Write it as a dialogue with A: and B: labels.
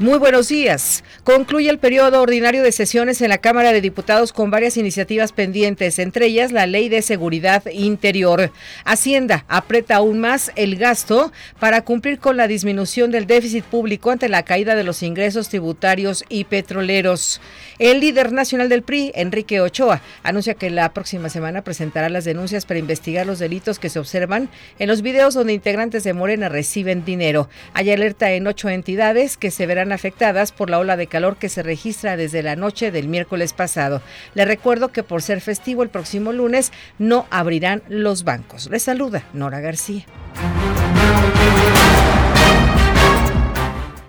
A: Muy buenos días. Concluye el periodo ordinario de sesiones en la Cámara de Diputados con varias iniciativas pendientes, entre ellas la Ley de Seguridad Interior. Hacienda aprieta aún más el gasto para cumplir con la disminución del déficit público ante la caída de los ingresos tributarios y petroleros. El líder nacional del PRI, Enrique Ochoa, anuncia que la próxima semana presentará las denuncias para investigar los delitos que se observan en los videos donde integrantes de Morena reciben dinero. Hay alerta en ocho entidades que se verán afectadas por la ola de calor que se registra desde la noche del miércoles pasado. Le recuerdo que por ser festivo el próximo lunes no abrirán los bancos. Les saluda Nora García.